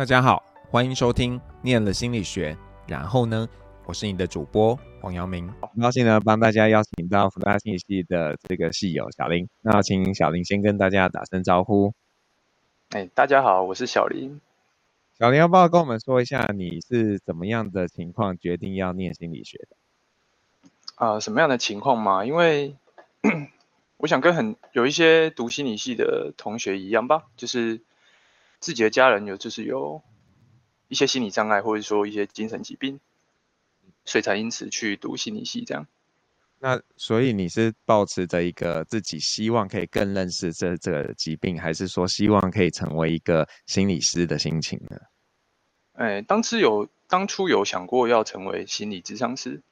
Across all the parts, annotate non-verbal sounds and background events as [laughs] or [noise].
大家好，欢迎收听《念了心理学》，然后呢，我是你的主播黄阳明，很高兴呢帮大家邀请到福大心理系的这个系友小林，那请小林先跟大家打声招呼。哎，大家好，我是小林。小林要不要跟我们说一下你是怎么样的情况决定要念心理学的？啊、呃，什么样的情况嘛？因为 [clears throat] 我想跟很有一些读心理系的同学一样吧，就是自己的家人有就是有一些心理障碍，或者说一些精神疾病，所以才因此去读心理系这样。那所以你是抱持着一个自己希望可以更认识这这个疾病，还是说希望可以成为一个心理师的心情呢？哎，当时有当初有想过要成为心理咨商师，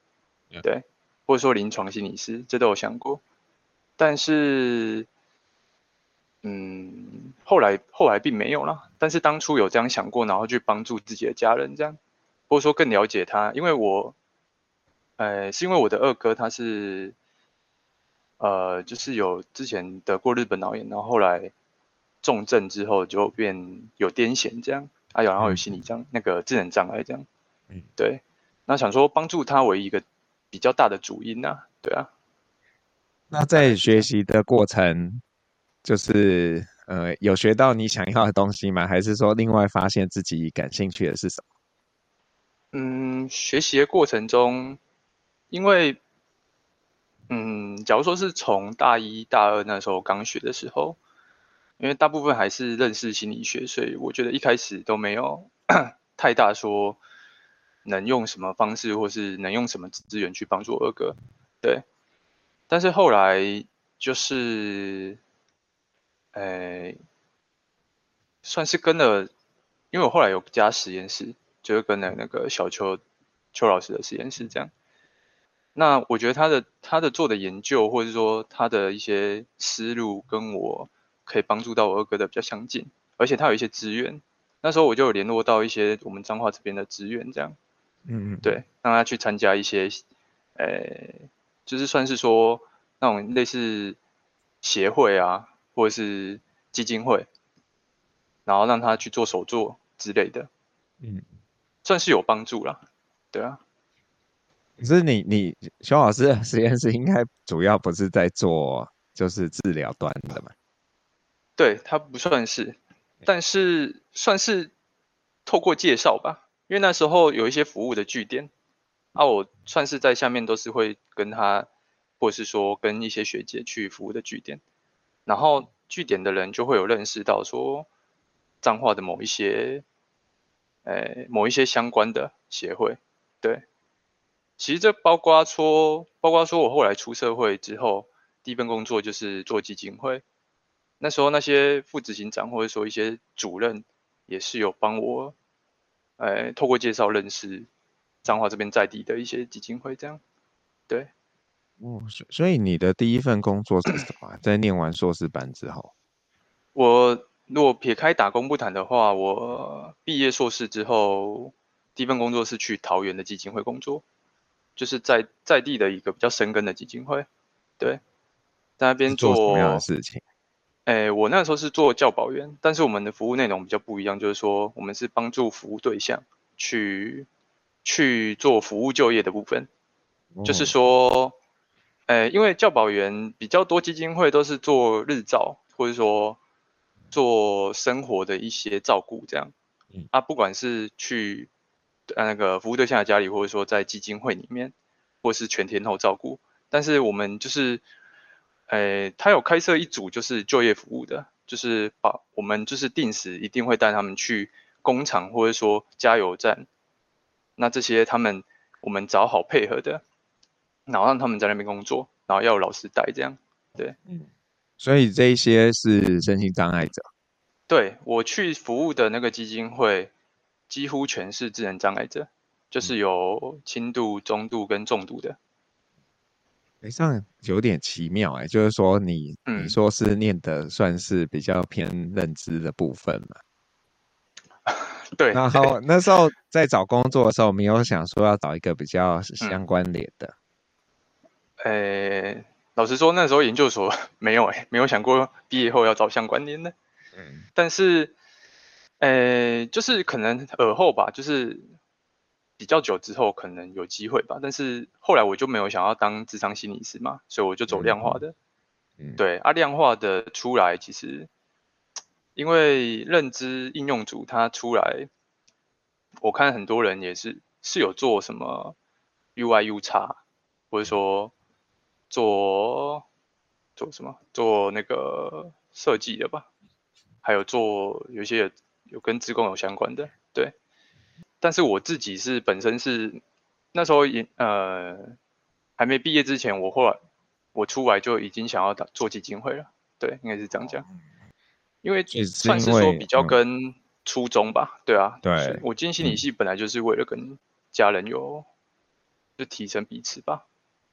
对。或者说临床心理师，这都有想过，但是，嗯，后来后来并没有啦。但是当初有这样想过，然后去帮助自己的家人，这样，或者说更了解他，因为我，呃，是因为我的二哥他是，呃，就是有之前得过日本脑炎，然后后来重症之后就变有癫痫这样，啊，有然后有心理障、嗯、那个智能障碍这样，嗯，对，那想说帮助他为一个。比较大的主因呐、啊，对啊。那在学习的过程，就是呃，有学到你想要的东西吗？还是说另外发现自己感兴趣的是什么？嗯，学习的过程中，因为嗯，假如说是从大一大二那时候刚学的时候，因为大部分还是认识心理学，所以我觉得一开始都没有 [coughs] 太大说。能用什么方式，或是能用什么资源去帮助二哥？对，但是后来就是，呃，算是跟了，因为我后来有加实验室，就是跟了那个小邱邱老师的实验室这样。那我觉得他的他的做的研究，或者说他的一些思路，跟我可以帮助到我二哥的比较相近，而且他有一些资源。那时候我就有联络到一些我们彰化这边的资源，这样。嗯嗯，对，让他去参加一些，呃、欸，就是算是说那种类似协会啊，或者是基金会，然后让他去做手作之类的，嗯，算是有帮助啦，对啊。可是你你熊老师的实验室应该主要不是在做就是治疗端的嘛？对，他不算是，但是算是透过介绍吧。因为那时候有一些服务的据点，啊，我算是在下面都是会跟他，或者是说跟一些学姐去服务的据点，然后据点的人就会有认识到说彰化的某一些，呃，某一些相关的协会，对，其实这包括说，包括说我后来出社会之后，第一份工作就是做基金会，那时候那些副执行长或者说一些主任也是有帮我。哎，透过介绍认识彰化这边在地的一些基金会，这样，对，哦，所以你的第一份工作是什么？在念完硕士班之后，我如果撇开打工不谈的话，我毕业硕士之后，第一份工作是去桃园的基金会工作，就是在在地的一个比较深耕的基金会，对，在那边做，做什么样的事情？哎，我那时候是做教保员，但是我们的服务内容比较不一样，就是说我们是帮助服务对象去去做服务就业的部分，哦、就是说，哎，因为教保员比较多，基金会都是做日照，或者说做生活的一些照顾这样，嗯、啊，不管是去呃那个服务对象的家里，或者说在基金会里面，或是全天候照顾，但是我们就是。诶，他有开设一组就是就业服务的，就是把我们就是定时一定会带他们去工厂或者说加油站，那这些他们我们找好配合的，然后让他们在那边工作，然后要有老师带这样，对，嗯，所以这一些是身心障碍者，对，我去服务的那个基金会几乎全是智能障碍者，就是有轻度、中度跟重度的。哎，这样有点奇妙哎，就是说你、嗯、你说是念的算是比较偏认知的部分嘛？[laughs] 对。然后那时候在找工作的时候，没有想说要找一个比较相关联的。哎，老实说，那时候研究所 [laughs] 没有哎，没有想过毕业后要找相关联的。嗯。但是，呃，就是可能尔后吧，就是比较久之后可能有机会吧。但是后来我就没有想要当智商心理师嘛，所以我就走量化的。嗯，对，啊，量化的出来其实，因为认知应用组它出来，我看很多人也是是有做什么 UI UX，或者说做做什么？做那个设计的吧，还有做有些。有跟职工有相关的，对，但是我自己是本身是那时候也呃还没毕业之前，我后来我出来就已经想要打做基金会了，对，应该是这样讲，因为算是说比较跟初衷吧，对啊，对，我进心理系本来就是为了跟家人有就提升彼此吧，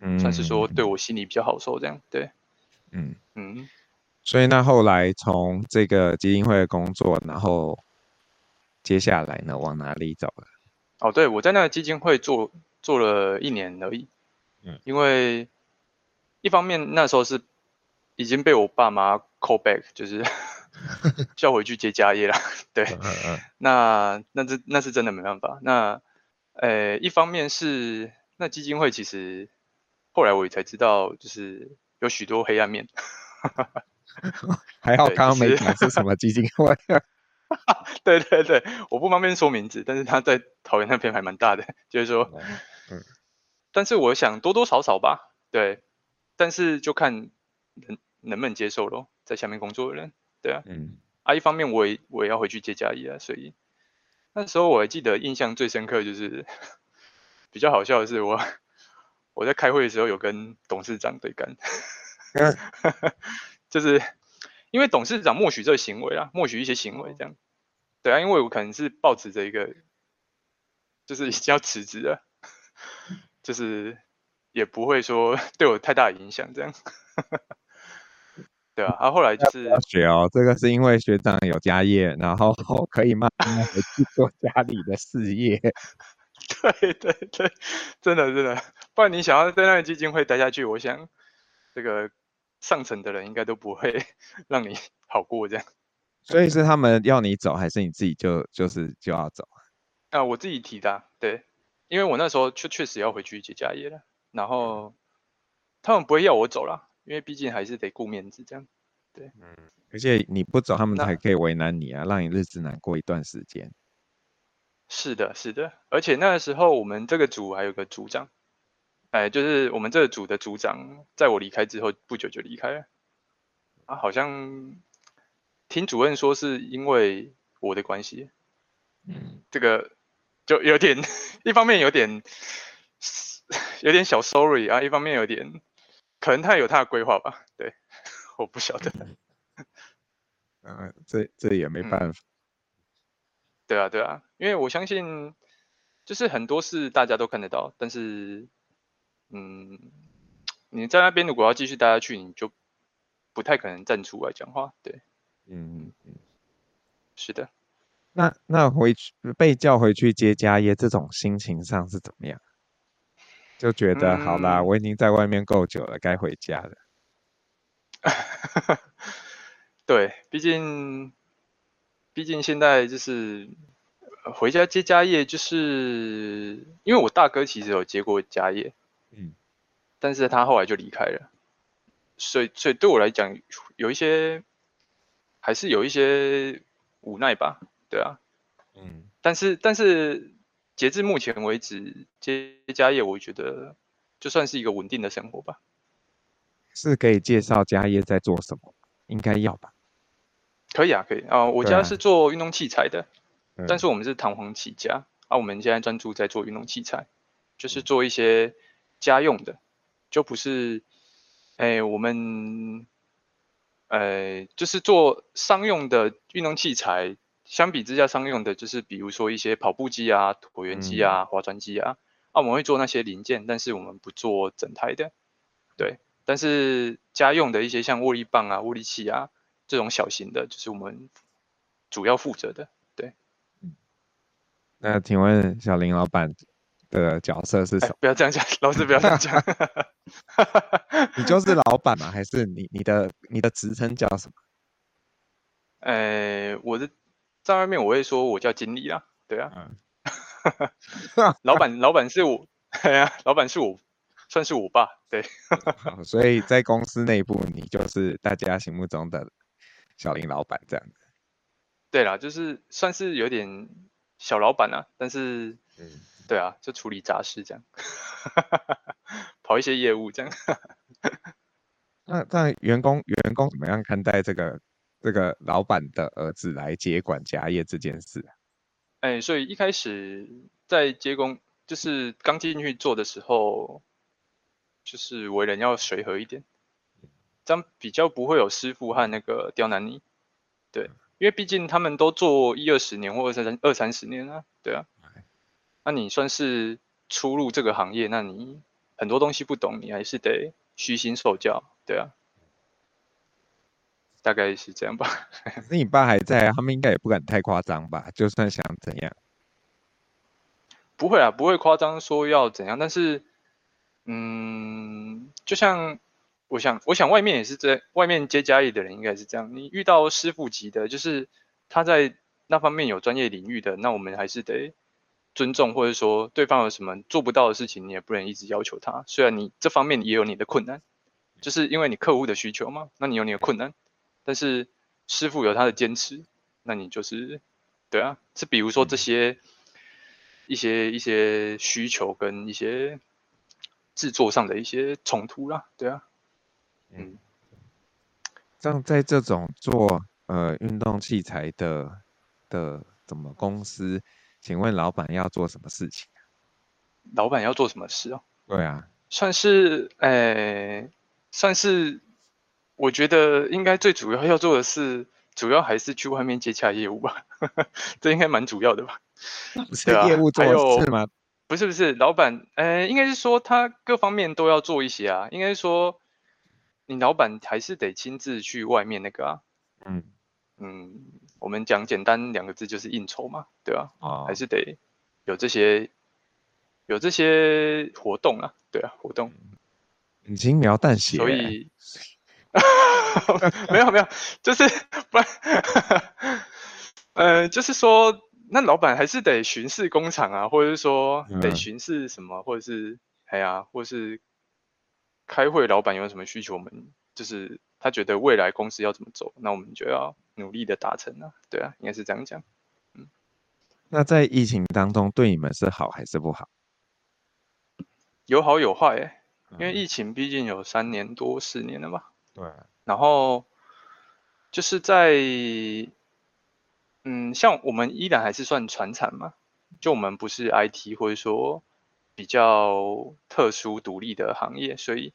嗯，算是说对我心里比较好受这样，对，嗯嗯，所以那后来从这个基金会的工作，然后。接下来呢，往哪里走了？哦，对，我在那个基金会做做了一年而已。嗯，因为一方面那时候是已经被我爸妈 call back，就是 [laughs] 叫回去接家业了。对，嗯嗯、那那这那是真的没办法。那呃，一方面是那基金会其实后来我也才知道，就是有许多黑暗面。[laughs] 还好刚刚没讲是什么基金会。[laughs] 对对对，我不方便说名字，但是他在桃园那边还蛮大的，就是说，嗯，但是我想多多少少吧，对，但是就看能能不能接受咯，在下面工作的人，对啊，嗯，啊，一方面我也我也要回去接家业啊，所以那时候我还记得印象最深刻就是 [laughs] 比较好笑的是我我在开会的时候有跟董事长对干，[laughs] 就是。因为董事长默许这个行为啊，默许一些行为这样，对啊，因为我可能是抱持着一个，就是已经要辞职了，就是也不会说对我太大的影响这样，对啊，啊后来就是学哦，这个是因为学长有家业，然后 [laughs] 可以慢慢回去做家里的事业，[laughs] 对对对，真的真的，不然你想要在那个基金会待下去，我想这个。上层的人应该都不会 [laughs] 让你好过这样，所以是他们要你走，还是你自己就就是就要走？啊，我自己提的，对，因为我那时候确确实要回去接家业了，然后他们不会要我走了，因为毕竟还是得顾面子这样，对，嗯，而且你不走，他们才可以为难你啊，让你日子难过一段时间。是的，是的，而且那个时候我们这个组还有个组长。哎，就是我们这个组的组长，在我离开之后不久就离开了。啊，好像听主任说是因为我的关系。嗯，这个就有点，[laughs] 一方面有点有点小 sorry 啊，一方面有点可能他有他的规划吧。对，[laughs] 我不晓得。这这也没办法、嗯。对啊，对啊，因为我相信，就是很多事大家都看得到，但是。嗯，你在那边如果要继续待下去，你就不太可能站出来讲话。对，嗯嗯，是的。那那回去被叫回去接家业，这种心情上是怎么样？就觉得、嗯、好啦，我已经在外面够久了，该回家了。[laughs] 对，毕竟毕竟现在就是回家接家业，就是因为我大哥其实有接过家业。嗯，但是他后来就离开了，所以所以对我来讲，有一些还是有一些无奈吧，对啊，嗯，但是但是截至目前为止，接家业我觉得就算是一个稳定的生活吧。是可以介绍家业在做什么？应该要吧？可以啊，可以啊、呃，我家是做运动器材的，但是我们是弹簧起家啊，我们现在专注在做运动器材，就是做一些。家用的就不是，哎，我们，呃，就是做商用的运动器材。相比之下，商用的就是比如说一些跑步机啊、椭圆机啊、划船机啊，啊，我们会做那些零件，但是我们不做整台的。对，但是家用的一些像握力棒啊、握力器啊这种小型的，就是我们主要负责的。对，那请问小林老板？的角色是什么？欸、不要这样讲，老师不要这样讲。[laughs] 你就是老板吗？还是你你的你的职称叫什么？呃、欸，我的在外面我会说我叫经理啦，对啊，嗯、[laughs] 老板老板是我，哎呀，老板是我，算是我爸，对，所以在公司内部你就是大家心目中的小林老板这样子，对啦，就是算是有点小老板啊，但是，嗯，对啊，就处理杂事这样，[laughs] 跑一些业务这样。[laughs] 那那员工员工怎么样看待这个这个老板的儿子来接管家业这件事？哎，所以一开始在接工，就是刚进去做的时候，就是为人要随和一点，这样比较不会有师傅和那个刁难你。对，因为毕竟他们都做一二十年或者三二三十年啊，对啊。那你算是初入这个行业，那你很多东西不懂，你还是得虚心受教。对啊，大概是这样吧。那你爸还在，他们应该也不敢太夸张吧？就算想怎样，不会啊，不会夸张说要怎样。但是，嗯，就像我想，我想外面也是这，外面接家业的人应该是这样。你遇到师傅级的，就是他在那方面有专业领域的，那我们还是得尊重，或者说对方有什么做不到的事情，你也不能一直要求他。虽然你这方面也有你的困难。就是因为你客户的需求嘛，那你有你的困难，但是师傅有他的坚持，那你就是对啊。是比如说这些一些一些需求跟一些制作上的一些冲突啦，对啊。嗯，像在这种做呃运动器材的的怎么公司，请问老板要做什么事情？老板要做什么事哦？对啊，算是诶。欸算是，我觉得应该最主要要做的是，主要还是去外面接洽业务吧，[laughs] 这应该蛮主要的吧？[laughs] 不是业务做事吗？不是不是，老板，呃，应该是说他各方面都要做一些啊。应该是说，你老板还是得亲自去外面那个啊。嗯嗯，我们讲简单两个字就是应酬嘛，对吧？啊？哦，还是得有这些有这些活动啊，对啊，活动。你轻描淡写，所以 [laughs] 没有没有，就是 [laughs] 不然，呃，就是说，那老板还是得巡视工厂啊，或者是说得巡视什么，嗯、或者是哎呀，或者是开会，老板有什么需求，我们就是他觉得未来公司要怎么走，那我们就要努力的达成啊，对啊，应该是这样讲。嗯，那在疫情当中，对你们是好还是不好？有好有坏，哎。因为疫情毕竟有三年多四年了嘛，对。然后就是在，嗯，像我们依然还是算传产嘛，就我们不是 IT 或者说比较特殊独立的行业，所以，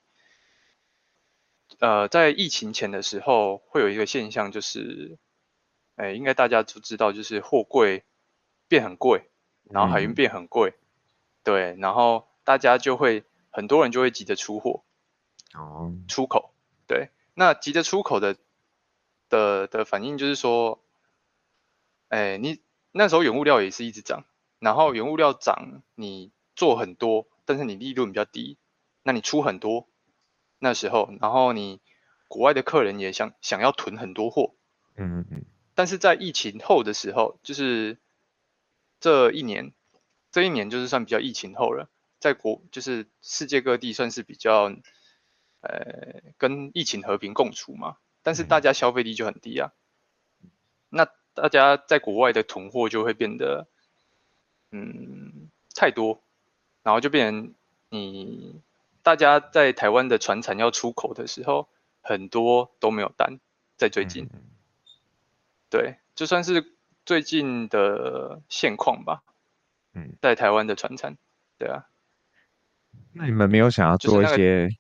呃，在疫情前的时候会有一个现象，就是，哎，应该大家都知道，就是货柜变很贵，然后海运变很贵，嗯、对，然后大家就会。很多人就会急着出货，哦，出口，对，那急着出口的的的反应就是说，哎，你那时候原物料也是一直涨，然后原物料涨，你做很多，但是你利润比较低，那你出很多，那时候，然后你国外的客人也想想要囤很多货，嗯嗯嗯，但是在疫情后的时候，就是这一年，这一年就是算比较疫情后了。在国就是世界各地算是比较，呃，跟疫情和平共处嘛，但是大家消费力就很低啊。那大家在国外的囤货就会变得，嗯，太多，然后就变成你大家在台湾的船产要出口的时候，很多都没有单，在最近，对，就算是最近的现况吧。嗯，在台湾的船产，对啊。那你们没有想要做一些、那个、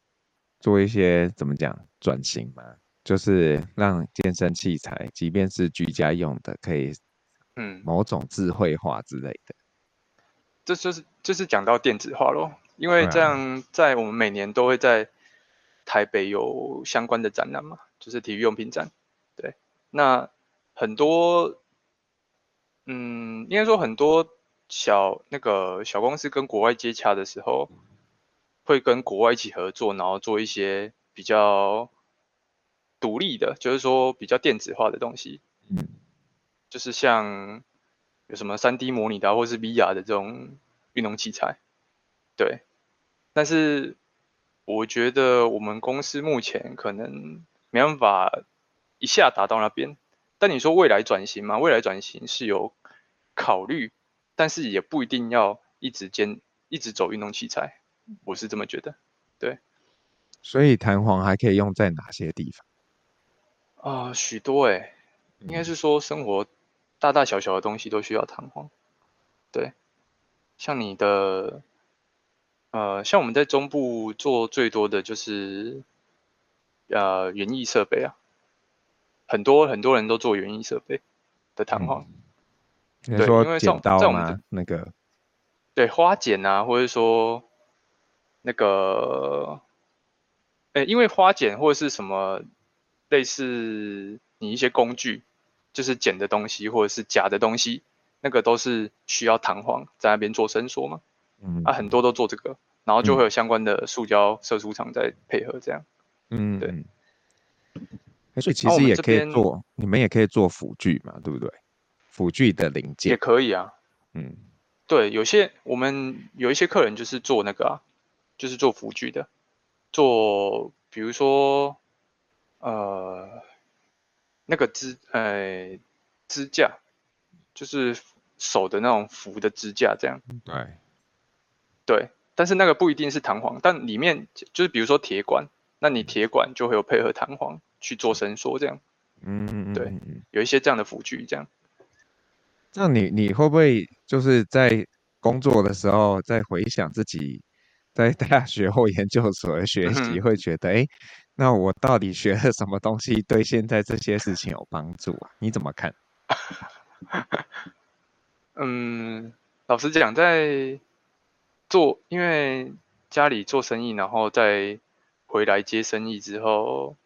做一些怎么讲转型吗？就是让健身器材，即便是居家用的，可以嗯某种智慧化之类的。这就是就是讲到电子化咯，因为这样在我们每年都会在台北有相关的展览嘛，就是体育用品展。对，那很多嗯，应该说很多小那个小公司跟国外接洽的时候。会跟国外一起合作，然后做一些比较独立的，就是说比较电子化的东西。嗯，就是像有什么三 D 模拟的或是 VR 的这种运动器材，对。但是我觉得我们公司目前可能没办法一下达到那边。但你说未来转型嘛？未来转型是有考虑，但是也不一定要一直兼一直走运动器材，我是这么觉得。对，所以弹簧还可以用在哪些地方？啊、呃，许多诶，应该是说生活大大小小的东西都需要弹簧。对，像你的，呃，像我们在中部做最多的就是，呃，园艺设备啊。很多很多人都做园艺设备的弹簧，嗯、对，因为剪刀在我们那个，对花剪啊，或者说那个，哎，因为花剪或者是什么类似你一些工具，就是剪的东西或者是夹的东西，那个都是需要弹簧在那边做伸缩嘛，嗯，啊，很多都做这个，然后就会有相关的塑胶射出厂在配合这样，嗯，对。所以其实也可以做，你们也可以做辅具嘛，对不对？辅具的零件也可以啊。嗯，对，有些我们有一些客人就是做那个啊，就是做辅具的，做比如说呃那个支呃支架，就是手的那种扶的支架这样。对，对，但是那个不一定是弹簧，但里面就是比如说铁管，那你铁管就会有配合弹簧。去做伸缩这样，嗯，对，有一些这样的辅具这样。那你你会不会就是在工作的时候，在回想自己在大学或研究所的学习，会觉得，哎、嗯，那我到底学了什么东西，对现在这些事情有帮助啊？你怎么看？[laughs] [laughs] 嗯，老实讲，在做，因为家里做生意，然后再回来接生意之后。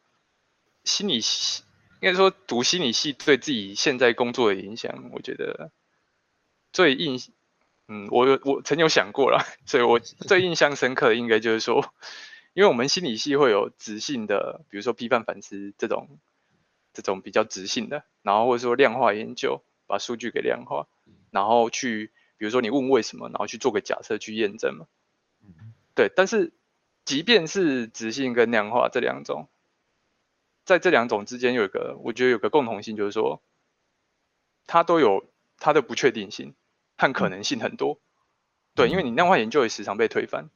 心理系应该说读心理系对自己现在工作的影响，我觉得最印，嗯，我我曾有想过了，所以我最印象深刻的应该就是说，因为我们心理系会有直性的，比如说批判反思这种这种比较直性的，然后或者说量化研究，把数据给量化，然后去比如说你问为什么，然后去做个假设去验证嘛，对，但是即便是直性跟量化这两种。在这两种之间有一个，我觉得有个共同性，就是说，它都有它的不确定性和可能性很多。对，因为你量化研究也时常被推翻。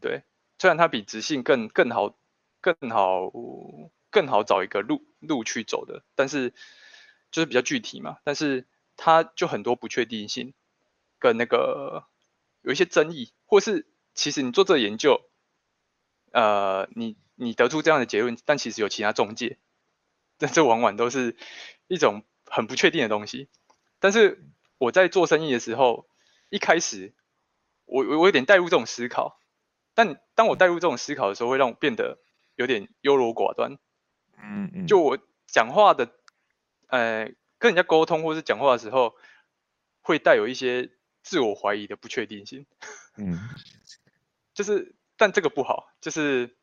对，虽然它比直性更更好、更好、更好找一个路路去走的，但是就是比较具体嘛。但是它就很多不确定性，跟那个有一些争议，或是其实你做这个研究，呃，你。你得出这样的结论，但其实有其他中介，但这往往都是一种很不确定的东西。但是我在做生意的时候，一开始我我有点带入这种思考，但当我带入这种思考的时候，会让我变得有点优柔寡断。嗯嗯，就我讲话的，呃，跟人家沟通或是讲话的时候，会带有一些自我怀疑的不确定性。[laughs] 嗯，就是，但这个不好，就是。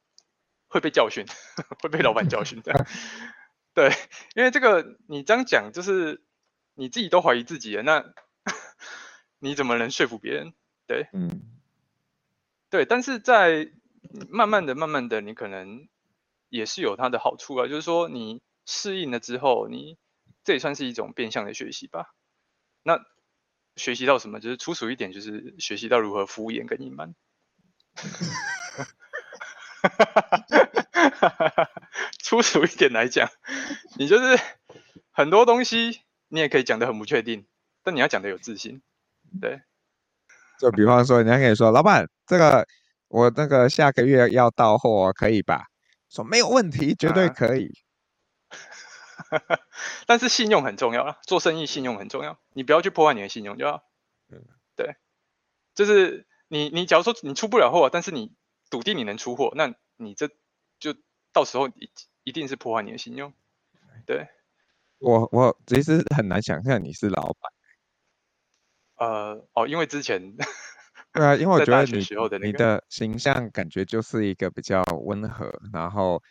会被教训，[laughs] 会被老板教训的。[laughs] 对，因为这个你这样讲，就是你自己都怀疑自己了，那你怎么能说服别人？对，嗯，对。但是在慢慢的、慢慢的，你可能也是有它的好处啊。就是说，你适应了之后，你这也算是一种变相的学习吧。那学习到什么？就是粗俗一点，就是学习到如何敷衍跟隐瞒。[laughs] 粗俗一点来讲，你就是很多东西，你也可以讲的很不确定，但你要讲的有自信。对，就比方说，人家可以说，老板，这个我那个下个月要到货，可以吧？说没有问题，绝对可以。啊、[laughs] 但是信用很重要啊，做生意信用很重要，你不要去破坏你的信用就好。对，就是你你假如说你出不了货，但是你。笃定你能出货，那你这就到时候一一定是破坏你的信用。对，我我其实很难想象你是老板。呃哦，因为之前对啊，因为我觉得你的你的形象感觉就是一个比较温和，然后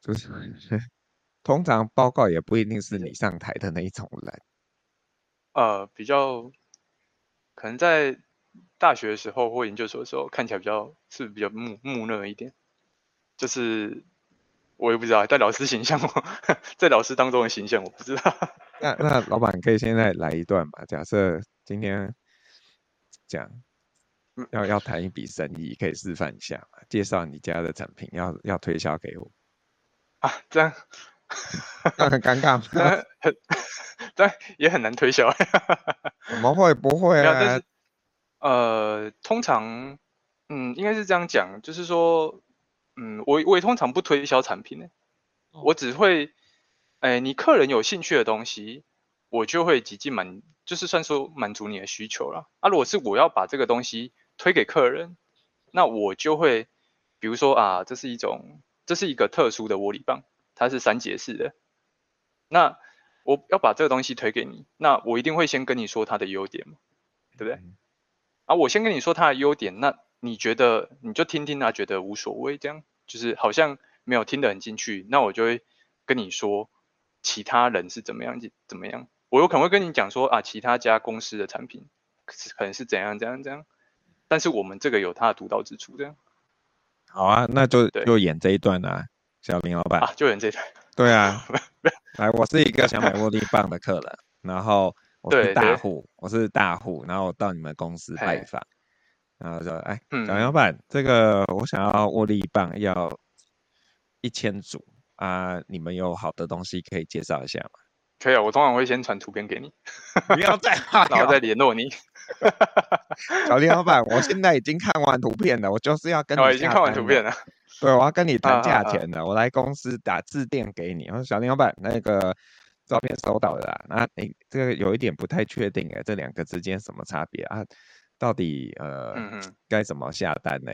就是通常报告也不一定是你上台的那一种人。呃比较可能在大学的时候或研究所的时候看起来比较是，比较木木讷一点，就是我也不知道在老师形象，[laughs] 在老师当中的形象我不知道。那那老板可以现在来一段吧？假设今天讲要要谈一笔生意，可以示范一下嘛？介绍你家的产品，要要推销给我啊？这样 [laughs] 那很尴尬吗？很，[laughs] 但也很难推销。[laughs] 怎么会不会啊？但是呃，通常嗯，应该是这样讲，就是说嗯，我我也通常不推销产品呢，我只会。哎，你客人有兴趣的东西，我就会积极满，就是算说满足你的需求了。啊，如果是我要把这个东西推给客人，那我就会，比如说啊，这是一种，这是一个特殊的握力棒，它是三节式的。那我要把这个东西推给你，那我一定会先跟你说它的优点嘛，对不对？啊，我先跟你说它的优点，那你觉得你就听听啊，觉得无所谓，这样就是好像没有听得很进去，那我就会跟你说。其他人是怎么样？怎么样？我有可能会跟你讲说啊，其他家公司的产品可能是怎样怎样怎样，但是我们这个有它的独到之处，这样。好啊，那就就演这一段啊，小林老板啊，就演这台。对啊，[laughs] 来，我是一个想买握力棒的客人，然后我是大户，我是大户，然后我到你们公司拜访，然后说，哎，小林老板，这个我想要握力棒要一千组。啊，你们有好的东西可以介绍一下吗？可以啊，我通常会先传图片给你，不要再，[laughs] 然后再联络你。[laughs] 小林老板，我现在已经看完图片了，我就是要跟你。我已经看完图片了。对，我要跟你谈价钱的。我来公司打致电给你。我说小林老板，那个照片收到了啦。那你这个有一点不太确定哎，这两个之间什么差别啊？到底呃，该怎么下单呢？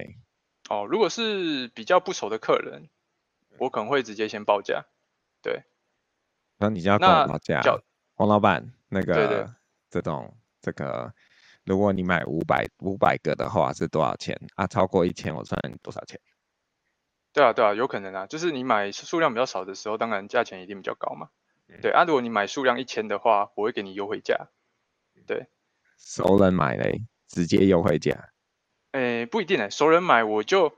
哦，如果是比较不熟的客人。我可能会直接先报价，对。那你就要跟我报价，黄老板，那个这种这个，如果你买五百五百个的话是多少钱啊？超过一千我算多少钱？对啊对啊，有可能啊，就是你买数量比较少的时候，当然价钱一定比较高嘛。嗯、对啊，如果你买数量一千的话，我会给你优惠价。对，熟人买嘞，直接优惠价。诶，不一定诶，熟人买我就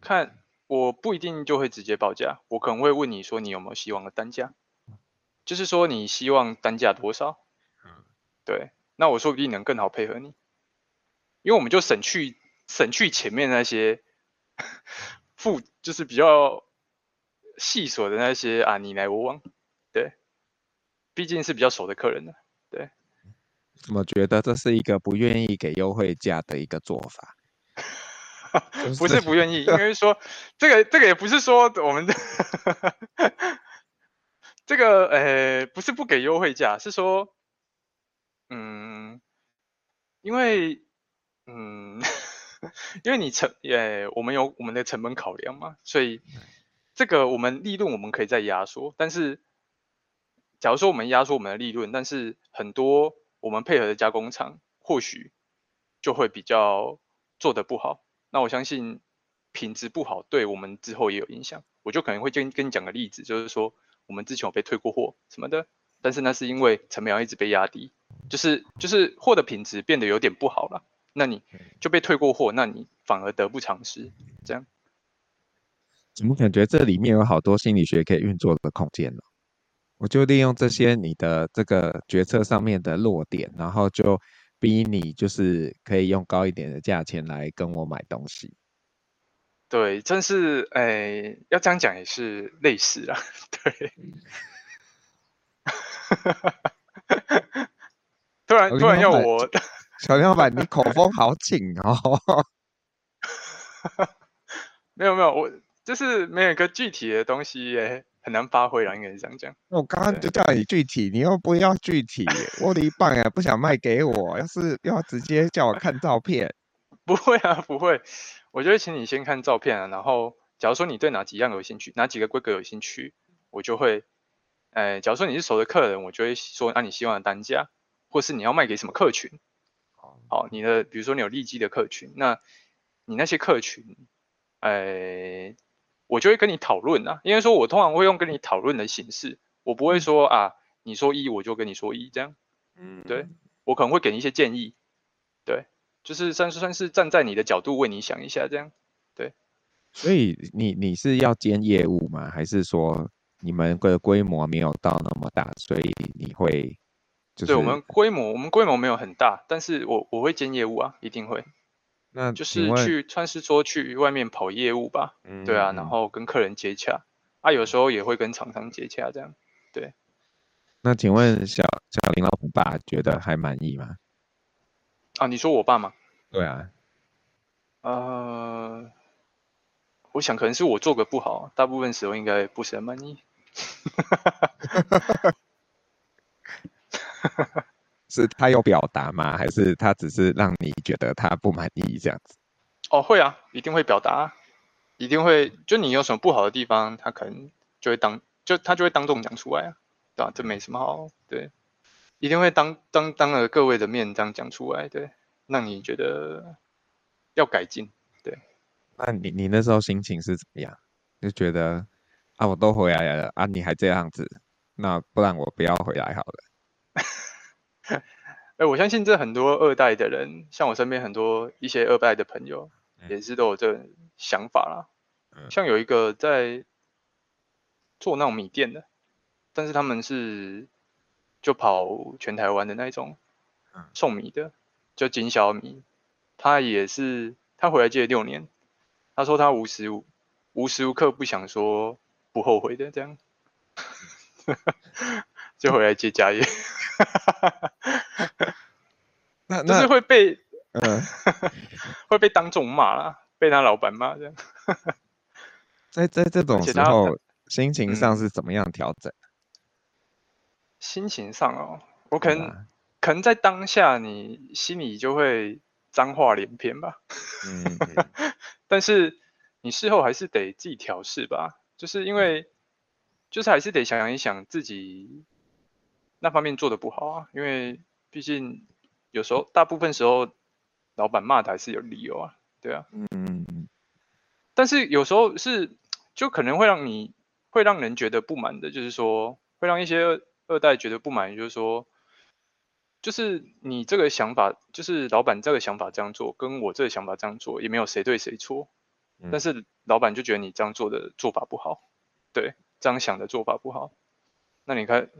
看。我不一定就会直接报价，我可能会问你说你有没有希望的单价，就是说你希望单价多少？对，那我说不定能更好配合你，因为我们就省去省去前面那些 [laughs] 付，就是比较细琐的那些啊，你来我往，对，毕竟是比较熟的客人呢，对。我觉得这是一个不愿意给优惠价的一个做法。不是不愿意，因为说这个这个也不是说我们的 [laughs] 这个呃不是不给优惠价，是说嗯，因为嗯，[laughs] 因为你成呃我们有我们的成本考量嘛，所以这个我们利润我们可以再压缩，但是假如说我们压缩我们的利润，但是很多我们配合的加工厂或许就会比较做得不好。那我相信品质不好，对我们之后也有影响。我就可能会跟跟你讲个例子，就是说我们之前有被退过货什么的，但是那是因为成本要一直被压低，就是就是货的品质变得有点不好了，那你就被退过货，那你反而得不偿失。这样，怎么感觉这里面有好多心理学可以运作的空间呢？我就利用这些你的这个决策上面的弱点，然后就。逼你就是可以用高一点的价钱来跟我买东西，对，真是诶、欸，要这样讲也是类似啦，[laughs] 对。[laughs] 突然突然要我，小林老板，你口风好紧哦。[laughs] 没有没有，我就是没有一个具体的东西耶。很难发挥了，应该是这样讲。我刚刚就叫你具体，你又不要具体，我的一棒呀，不想卖给我。要是要直接叫我看照片，[laughs] 不会啊，不会。我就会请你先看照片啊，然后假如说你对哪几样有兴趣，哪几个规格有兴趣，我就会，哎，假如说你是熟的客人，我就会说，那、啊、你希望的单价，或是你要卖给什么客群？好，你的比如说你有利基的客群，那你那些客群，哎。我就会跟你讨论啊，因为说我通常会用跟你讨论的形式，我不会说啊，你说一我就跟你说一这样，嗯，对，我可能会给你一些建议，对，就是算是算是站在你的角度为你想一下这样，对。所以你你是要兼业务吗？还是说你们的规模没有到那么大，所以你会就是？对，我们规模我们规模没有很大，但是我我会兼业务啊，一定会。那就是去算是说去外面跑业务吧，嗯，对啊，然后跟客人接洽，啊，有时候也会跟厂商接洽这样，对。那请问小小林老爸觉得还满意吗？啊，你说我爸吗？对啊。呃，我想可能是我做的不好，大部分时候应该不是很满意。[laughs] [laughs] 是他有表达吗？还是他只是让你觉得他不满意这样子？哦，会啊，一定会表达，一定会。就你有什么不好的地方，他可能就会当，就他就会当众讲出来啊，对吧？这没什么好，对，一定会当当当着各位的面这样讲出来，对，让你觉得要改进，对。那你你那时候心情是怎么样？就觉得啊，我都回来了啊，你还这样子，那不然我不要回来好了。[laughs] 哎、欸，我相信这很多二代的人，像我身边很多一些二代的朋友，也是都有这种想法啦。像有一个在做那种米店的，但是他们是就跑全台湾的那种送米的，就经销米。他也是他回来借六年，他说他无时无无时无刻不想说不后悔的这样，[laughs] 就回来接家业。[laughs] 那 [laughs] 就是会被，嗯，[laughs] 会被当众骂啦，被他老板骂这样。在在这种时候，心情上是怎么样调整？心情上哦，我可能可能在当下，你心里就会脏话连篇吧。嗯，但是你事后还是得自己调试吧，就是因为，就是还是得想一想自己。那方面做的不好啊，因为毕竟有时候大部分时候老板骂他还是有理由啊，对啊，嗯，但是有时候是就可能会让你会让人觉得不满的，就是说会让一些二二代觉得不满，就是说就是你这个想法，就是老板这个想法这样做，跟我这个想法这样做也没有谁对谁错，但是老板就觉得你这样做的做法不好，对，这样想的做法不好，那你看。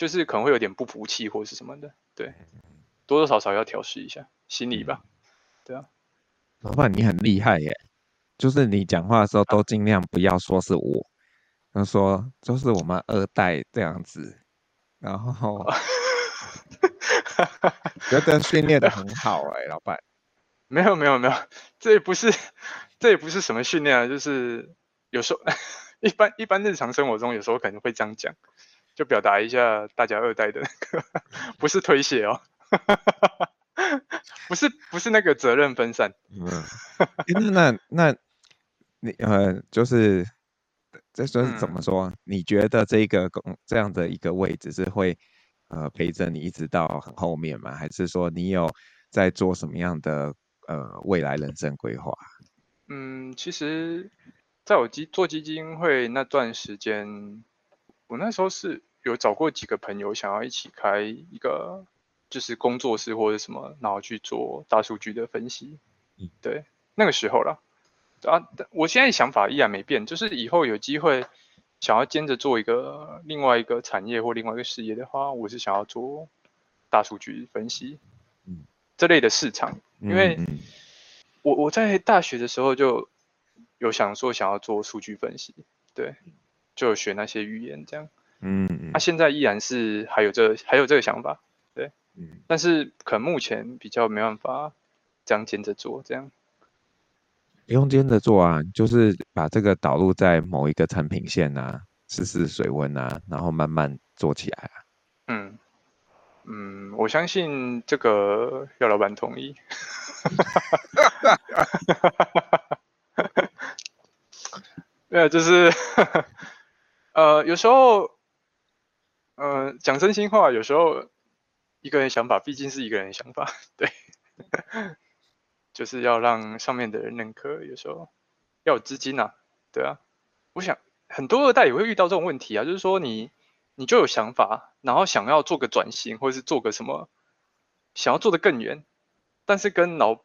就是可能会有点不服气或者是什么的，对，多多少少要调试一下心理吧，对啊。老板你很厉害耶，就是你讲话的时候都尽量不要说是我，他说就是我们二代这样子，然后 [laughs] 觉得训练的很好哎，老板。[laughs] 没有没有没有，这也不是这也不是什么训练啊，就是有时候 [laughs] 一般一般日常生活中有时候可能会这样讲。就表达一下大家二代的那个，不是推卸哦，不是不是那个责任分散。嗯，那那你呃，就是这说是怎么说？嗯、你觉得这个工这样的一个位置是会呃陪着你一直到很后面吗？还是说你有在做什么样的呃未来人生规划？嗯，其实在我基做基金会那段时间。我那时候是有找过几个朋友，想要一起开一个就是工作室或者什么，然后去做大数据的分析。嗯，对，那个时候了。啊，我现在想法依然没变，就是以后有机会想要兼着做一个另外一个产业或另外一个事业的话，我是想要做大数据分析，嗯，这类的市场，因为我我在大学的时候就有想说想要做数据分析，对。就学那些语言这样，嗯，他、啊、现在依然是还有这个、还有这个想法，对，嗯，但是可能目前比较没办法这样兼着做，这样。不用兼着做啊，就是把这个导入在某一个产品线啊，试试水温啊，然后慢慢做起来啊，嗯嗯，我相信这个要老板同意，[laughs] 对，就是。[laughs] 呃，有时候，呃，讲真心话，有时候一个人想法毕竟是一个人想法，对，就是要让上面的人认可。有时候要有资金呐、啊，对啊。我想很多二代也会遇到这种问题啊，就是说你你就有想法，然后想要做个转型，或者是做个什么，想要做得更远，但是跟老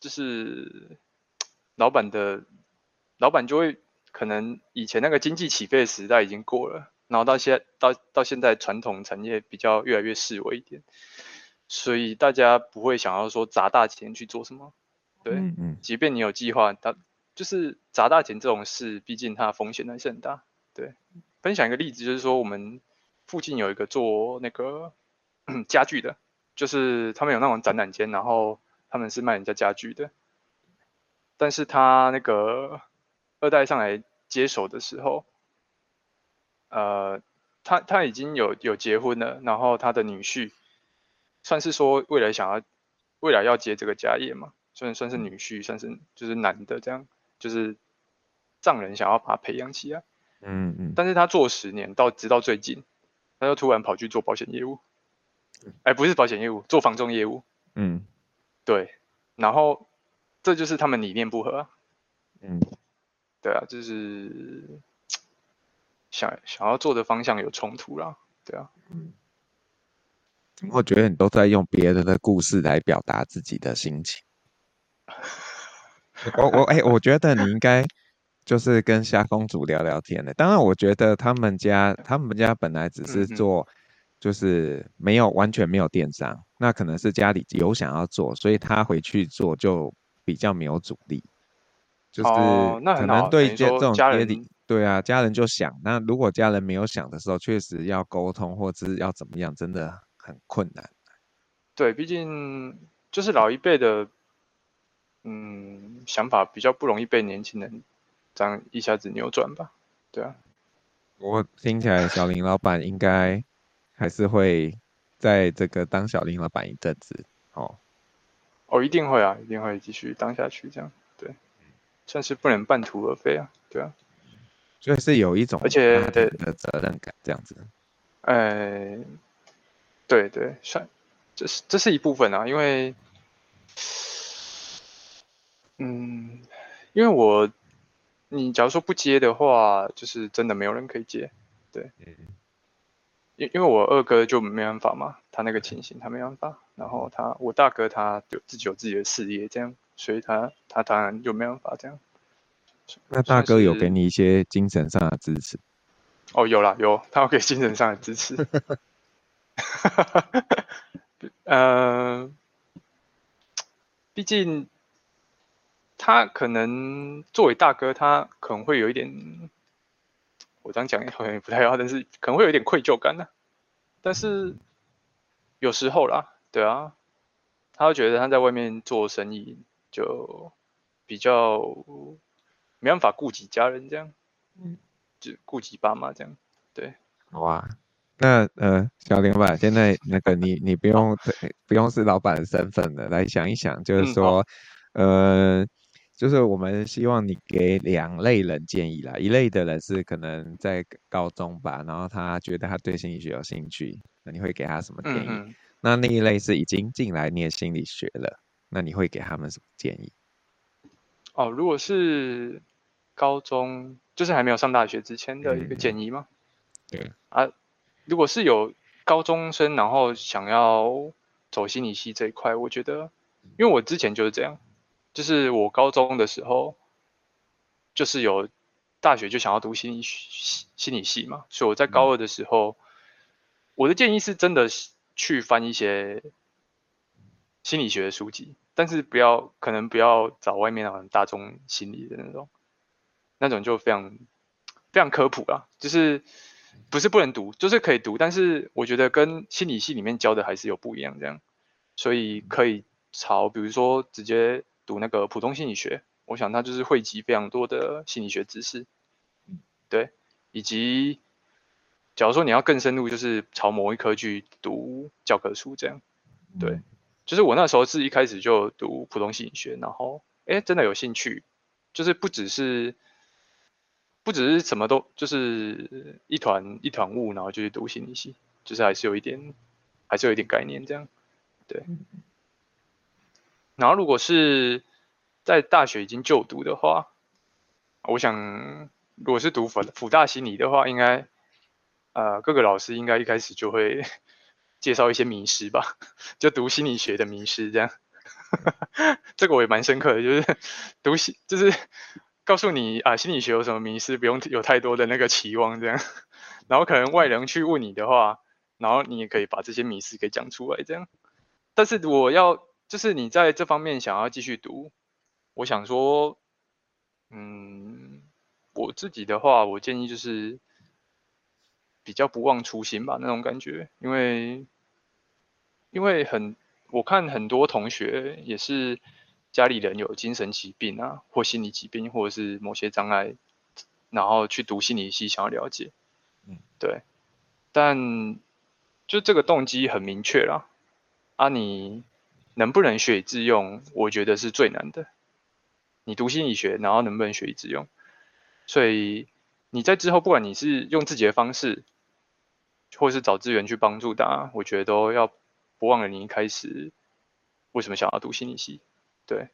就是 [tsk] 老板的老板就会可能以前那个经济起飞的时代已经过了，然后到现在到到现在传统产业比较越来越式微一点，所以大家不会想要说砸大钱去做什么。对，嗯嗯，即便你有计划，它就是砸大钱这种事，毕竟它风险还是很大。对，分享一个例子，就是说我们附近有一个做那个 [clears throat] 家具的，就是他们有那种展览间，然后他们是卖人家家具的，但是他那个二代上来接手的时候，呃，他他已经有有结婚了，然后他的女婿算是说未来想要未来要接这个家业嘛。算算是女婿，算是就是男的这样，就是丈人想要把他培养起来。嗯嗯。但是他做十年，到直到最近，他就突然跑去做保险业务。哎、欸，不是保险业务，做房仲业务。嗯。对。然后这就是他们理念不合、啊。嗯。对啊，就是想想要做的方向有冲突啦。对啊。嗯。我觉得你都在用别人的故事来表达自己的心情。[laughs] 我我哎、欸，我觉得你应该就是跟夏公主聊聊天的。当然，我觉得他们家他们家本来只是做，就是没有完全没有电商，那可能是家里有想要做，所以他回去做就比较没有阻力。就是可能对这种家里，对啊，家人就想，那如果家人没有想的时候，确实要沟通或者是要怎么样，真的很困难。对，毕竟就是老一辈的。嗯，想法比较不容易被年轻人这样一下子扭转吧？对啊，我听起来小林老板应该还是会在这个当小林老板一阵子哦。哦，一定会啊，一定会继续当下去，这样对，算是不能半途而废啊，对啊，就是有一种而且的责任感这样子。哎，对对，算，这是这是一部分啊，因为。嗯，因为我，你假如说不接的话，就是真的没有人可以接，对，因因为我二哥就没办法嘛，他那个情形他没办法，然后他我大哥他有自己有自己的事业这样，所以他他当然就没办法这样。那大哥有给你一些精神上的支持？哦，有啦，有，他有给精神上的支持。嗯、[laughs] 呃，毕竟。他可能作为大哥，他可能会有一点，我这样讲好像也不太好，但是可能会有一点愧疚感呢、啊。但是有时候啦，对啊，他会觉得他在外面做生意就比较没办法顾及家人这样，嗯，就顾及爸妈这样，对。好啊，那呃，小林吧，现在那个你你不用不用是老板的身份的，来想一想，就是说，嗯、呃。就是我们希望你给两类人建议啦，一类的人是可能在高中吧，然后他觉得他对心理学有兴趣，那你会给他什么建议？嗯嗯。那那一类是已经进来念心理学了，那你会给他们什么建议？哦，如果是高中，就是还没有上大学之前的一个建议吗？嗯、对啊，如果是有高中生，然后想要走心理系这一块，我觉得，因为我之前就是这样。就是我高中的时候，就是有大学就想要读心理心理系嘛，所以我在高二的时候，我的建议是真的去翻一些心理学的书籍，但是不要可能不要找外面那种大众心理的那种，那种就非常非常科普啦，就是不是不能读，就是可以读，但是我觉得跟心理系里面教的还是有不一样这样，所以可以朝比如说直接。读那个普通心理学，我想它就是汇集非常多的心理学知识，对，以及假如说你要更深入，就是朝某一科去读教科书这样，对，就是我那时候是一开始就读普通心理学，然后哎真的有兴趣，就是不只是不只是什么都就是一团一团雾，然后就去读心理系，就是还是有一点还是有一点概念这样，对。然后，如果是在大学已经就读的话，我想，如果是读辅辅大心理的话，应该呃，各个老师应该一开始就会 [laughs] 介绍一些名师吧，就读心理学的名师这样。[laughs] 这个我也蛮深刻的，就是 [laughs] 读心，就是告诉你啊，心理学有什么迷思，不用有太多的那个期望这样。[laughs] 然后可能外人去问你的话，然后你也可以把这些迷思给讲出来这样。但是我要，就是你在这方面想要继续读，我想说，嗯，我自己的话，我建议就是比较不忘初心吧，那种感觉，因为因为很。我看很多同学也是家里人有精神疾病啊，或心理疾病，或者是某些障碍，然后去读心理系想要了解，嗯，对，但就这个动机很明确啦，啊，你能不能学以致用，我觉得是最难的。你读心理学，然后能不能学以致用？所以你在之后，不管你是用自己的方式，或是找资源去帮助大家，我觉得都要。不忘了你一开始为什么想要读心理系？对，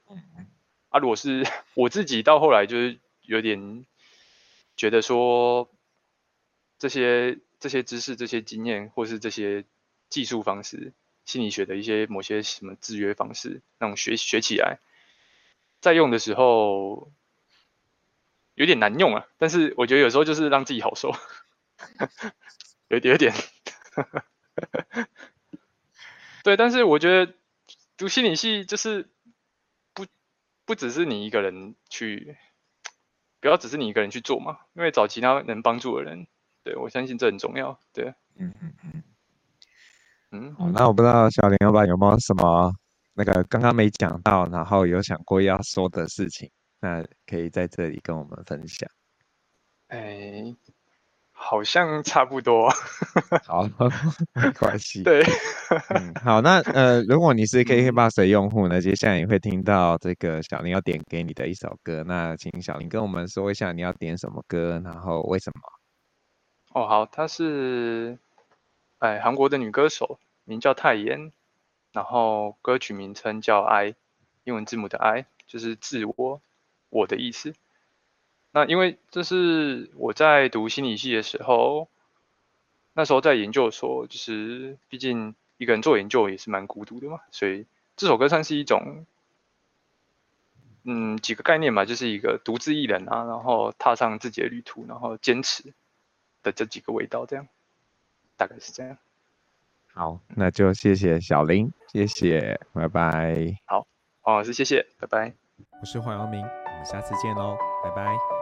啊，如果是 [laughs] 我自己到后来就是有点觉得说，这些这些知识、这些经验，或是这些技术方式，心理学的一些某些什么制约方式，那种学学起来，在用的时候有点难用啊。但是我觉得有时候就是让自己好受，[laughs] 有点有点。[laughs] 对，但是我觉得读心理系就是不不只是你一个人去，不要只是你一个人去做嘛，因为找其他能帮助的人，对，我相信这很重要。对，嗯嗯嗯嗯。好，那我不知道小林老板有没有什么那个刚刚没讲到，然后有想过要说的事情，那可以在这里跟我们分享。哎。好像差不多，[laughs] 好，[laughs] 没关系。对，嗯，[laughs] 好，那呃，如果你是 KKBOX 的用户呢，接下来你会听到这个小林要点给你的一首歌，那请小林跟我们说一下你要点什么歌，然后为什么？哦，好，她是哎韩国的女歌手，名叫泰妍，然后歌曲名称叫 I，英文字母的 I，就是自我，我的意思。那因为这是我在读心理系的时候，那时候在研究所，就是毕竟一个人做研究也是蛮孤独的嘛，所以这首歌算是一种，嗯，几个概念嘛，就是一个独自一人啊，然后踏上自己的旅途，然后坚持的这几个味道，这样，大概是这样。好，那就谢谢小林，谢谢，拜拜。好，黄老师谢谢，拜拜。我是黄阳明，我们下次见喽，拜拜。